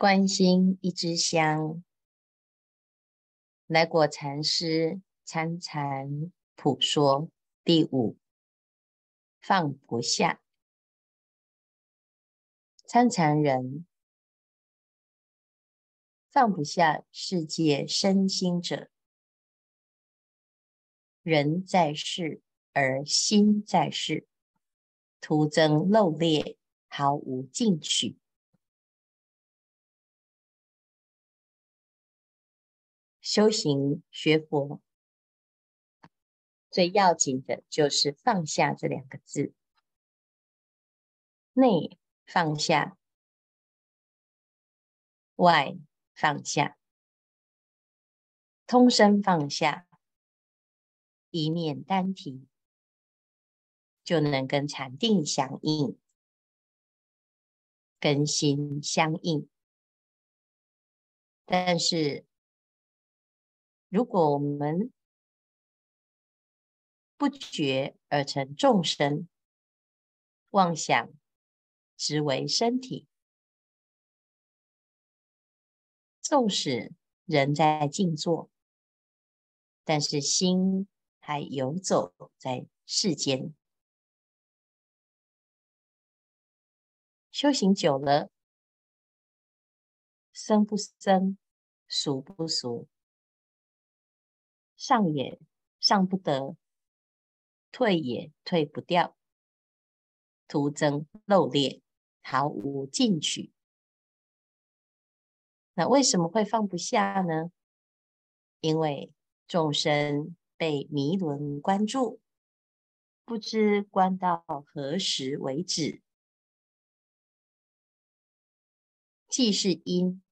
观心一支香，来果禅师参禅普说第五，放不下。参禅人放不下世界身心者，人在世而心在世，徒增漏劣，毫无进取。修行学佛，最要紧的就是放下这两个字。内放下，外放下，通身放下，一念单提，就能跟禅定相应，跟心相应。但是，如果我们不觉而成众生，妄想执为身体，纵使人在静坐，但是心还游走在世间。修行久了，生不生，俗不俗。上也上不得，退也退不掉，徒增漏劣，毫无进取。那为什么会放不下呢？因为众生被迷轮关住，不知关到何时为止，既是因，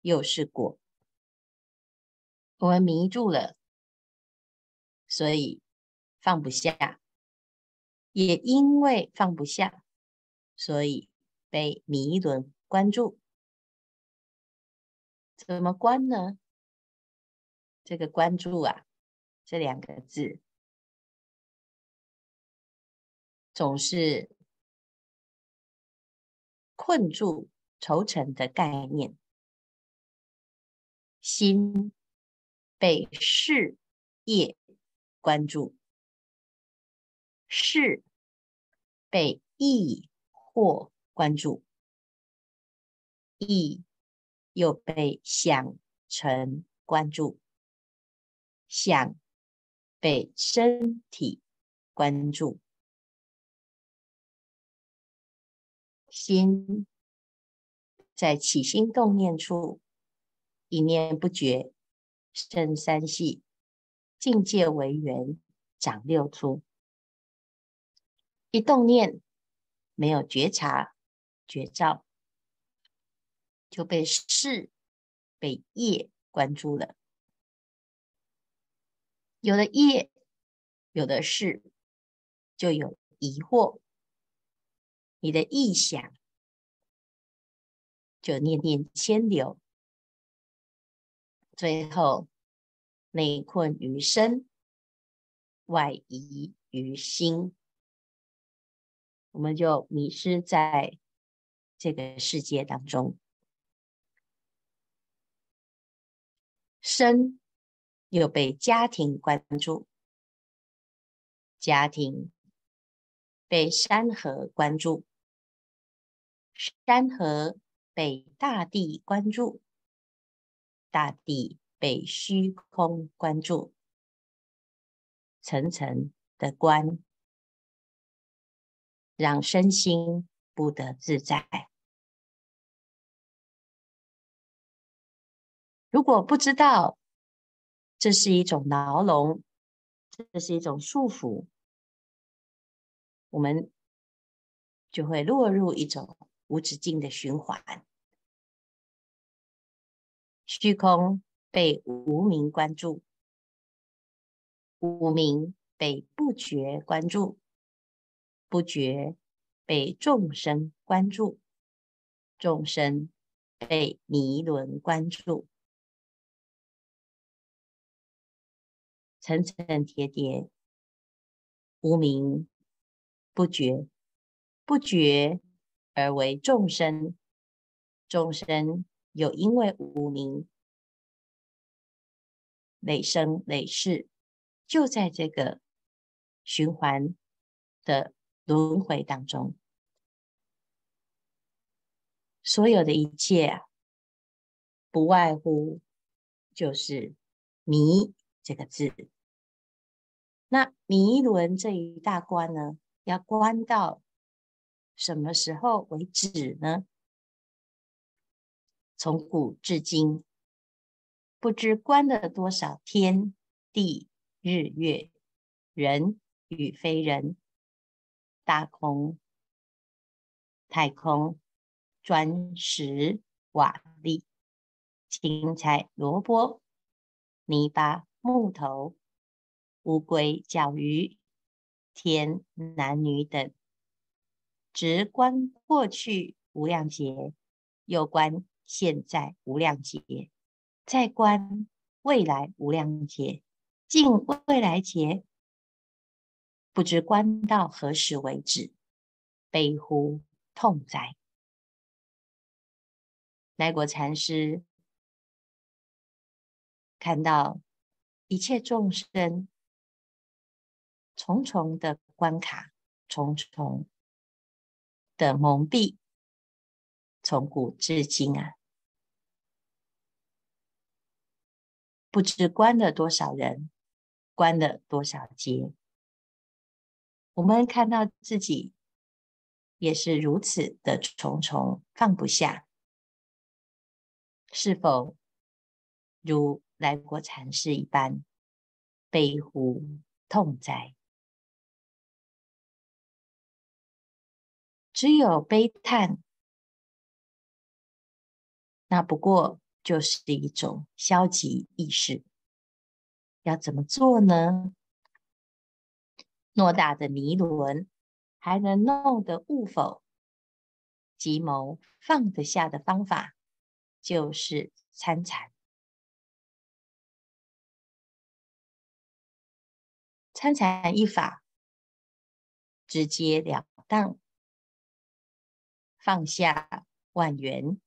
又是果。我们迷住了。所以放不下，也因为放不下，所以被迷轮关注。怎么关呢？这个关注啊，这两个字总是困住、愁成的概念，心被事业。关注，是被意或关注，意又被想成关注，想被身体关注，心在起心动念处，一念不绝生三系。境界为缘，长六出。一动念没有觉察、觉照，就被事、被业关住了。有了业，有了事，就有疑惑。你的臆想就念念牵流，最后。内困于身，外移于心，我们就迷失在这个世界当中。身又被家庭关注，家庭被山河关注，山河被大地关注，大地。被虚空关注，层层的关，让身心不得自在。如果不知道这是一种牢笼，这是一种束缚，我们就会落入一种无止境的循环，虚空。被无名关注，无名被不觉关注，不觉被众生关注，众生被迷轮关注，层层叠叠，无名不觉，不觉而为众生，众生有因为无名累生累世，就在这个循环的轮回当中，所有的一切啊，不外乎就是迷这个字。那迷轮这一大关呢，要关到什么时候为止呢？从古至今，不知关了多少天地日月人与非人，大空、太空、砖石瓦砾、青菜萝卜、泥巴木头。乌龟、叫鱼、天、男女等，直观过去无量劫，又观现在无量劫，再观未来无量劫，尽未来劫，不知观到何时为止，悲呼痛哉！来果禅师看到一切众生。重重的关卡，重重的蒙蔽，从古至今啊，不知关了多少人，关了多少劫。我们看到自己也是如此的重重放不下，是否如来果禅师一般悲呼痛哉？只有悲叹，那不过就是一种消极意识。要怎么做呢？偌大的迷轮，还能弄得悟否？急谋放得下的方法，就是参禅。参禅一法，直截了当。放下万缘，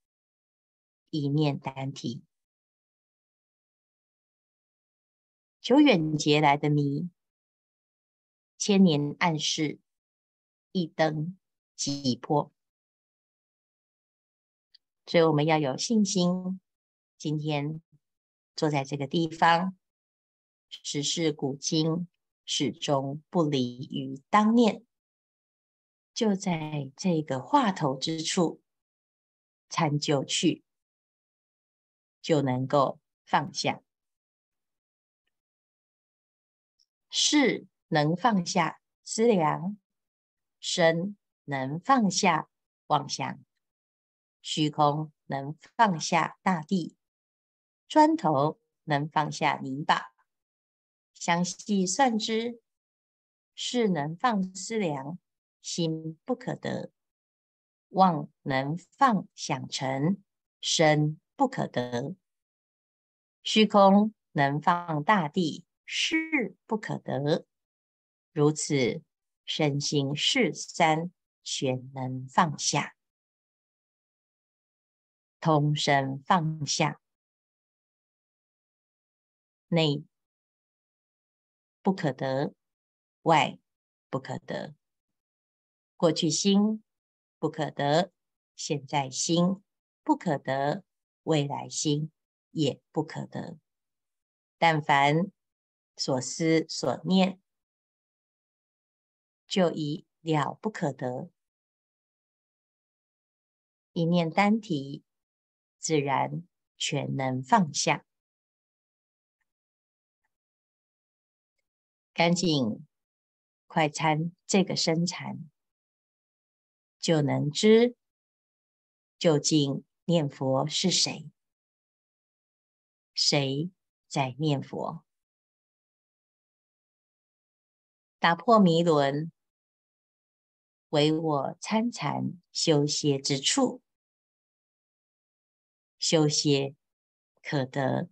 一念单提，久远劫来的谜，千年暗示，一灯即破。所以我们要有信心。今天坐在这个地方，时事古今，始终不离于当念。就在这个话头之处参就去，就能够放下。识能放下思量，身能放下妄想，虚空能放下大地，砖头能放下泥巴。详细算之，识能放思量。心不可得，妄能放想成；身不可得，虚空能放大地；是不可得。如此，身心识三全能放下，通身放下，内不可得，外不可得。过去心不可得，现在心不可得，未来心也不可得。但凡所思所念，就已了不可得。一念单提，自然全能放下。赶紧快餐这个生禅。就能知究竟念佛是谁，谁在念佛？打破迷轮，唯我参禅修歇之处。修歇可得，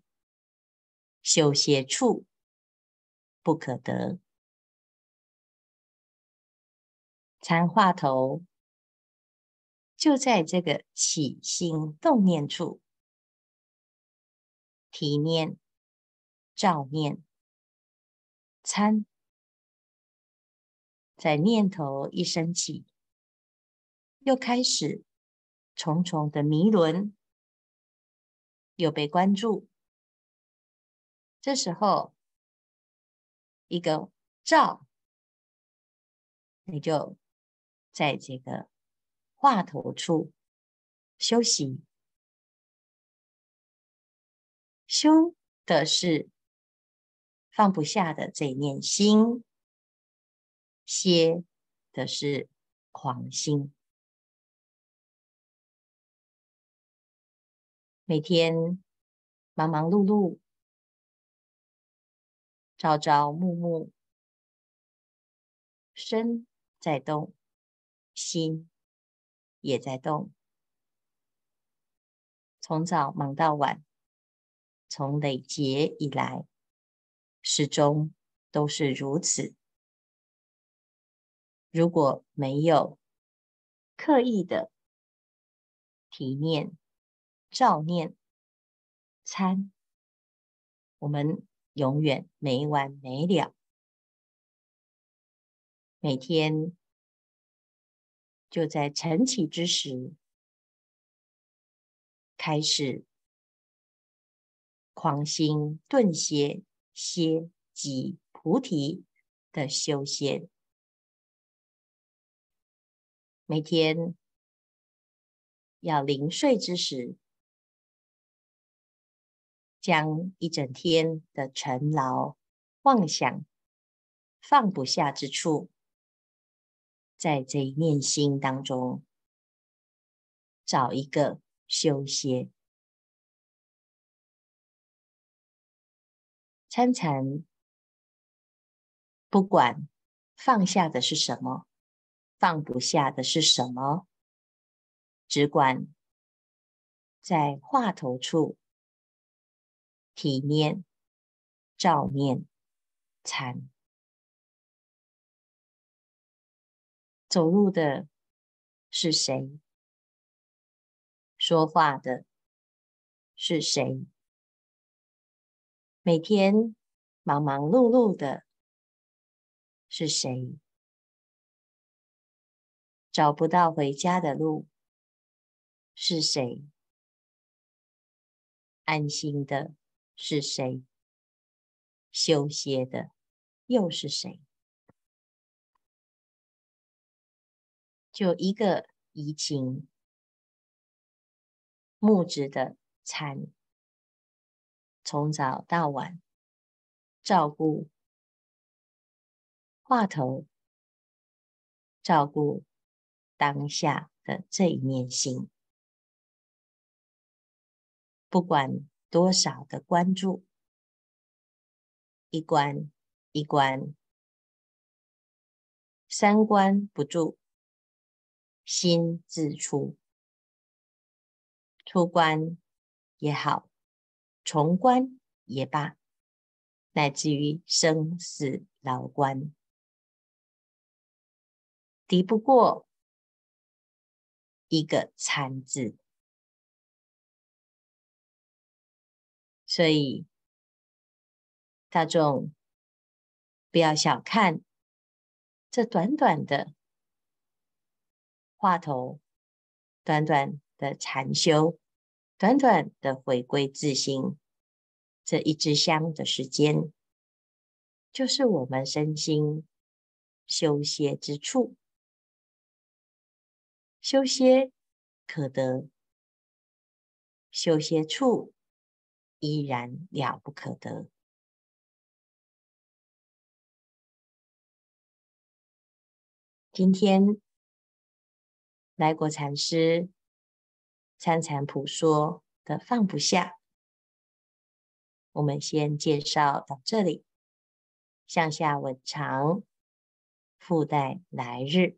修歇处不可得。参话头。就在这个起心动念处，体念、照念、参，在念头一升起，又开始重重的迷轮，又被关注。这时候，一个照，你就在这个话头处休息。修的是放不下的这一念心，歇的是狂心。每天忙忙碌碌，朝朝暮暮，身在动，心也在动，从早忙到晚。从累劫以来，始终都是如此。如果没有刻意的体念、照念、参，我们永远没完没了。每天就在晨起之时开始。狂心顿歇，歇即菩提的修仙。每天要临睡之时，将一整天的尘劳、妄想、放不下之处，在这一念心当中找一个修歇。参禅，不管放下的是什么，放不下的是什么，只管在话头处体念、照念、参。走路的是谁？说话的是谁？每天忙忙碌碌的是谁？找不到回家的路是谁？安心的是谁？休歇的又是谁？就一个怡情木质的参。从早到晚，照顾话头，照顾当下的这一念心，不管多少的关注，一关一关，三关不住，心自出，出关也好。重关也罢，乃至于生死牢关，敌不过一个参字。所以大众不要小看这短短的话头，短短的禅修。短短的回归自心，这一支香的时间，就是我们身心修歇之处。修歇可得，修歇处依然了不可得。今天来果禅师。参禅普说的放不下，我们先介绍到这里，向下稳长，附带来日。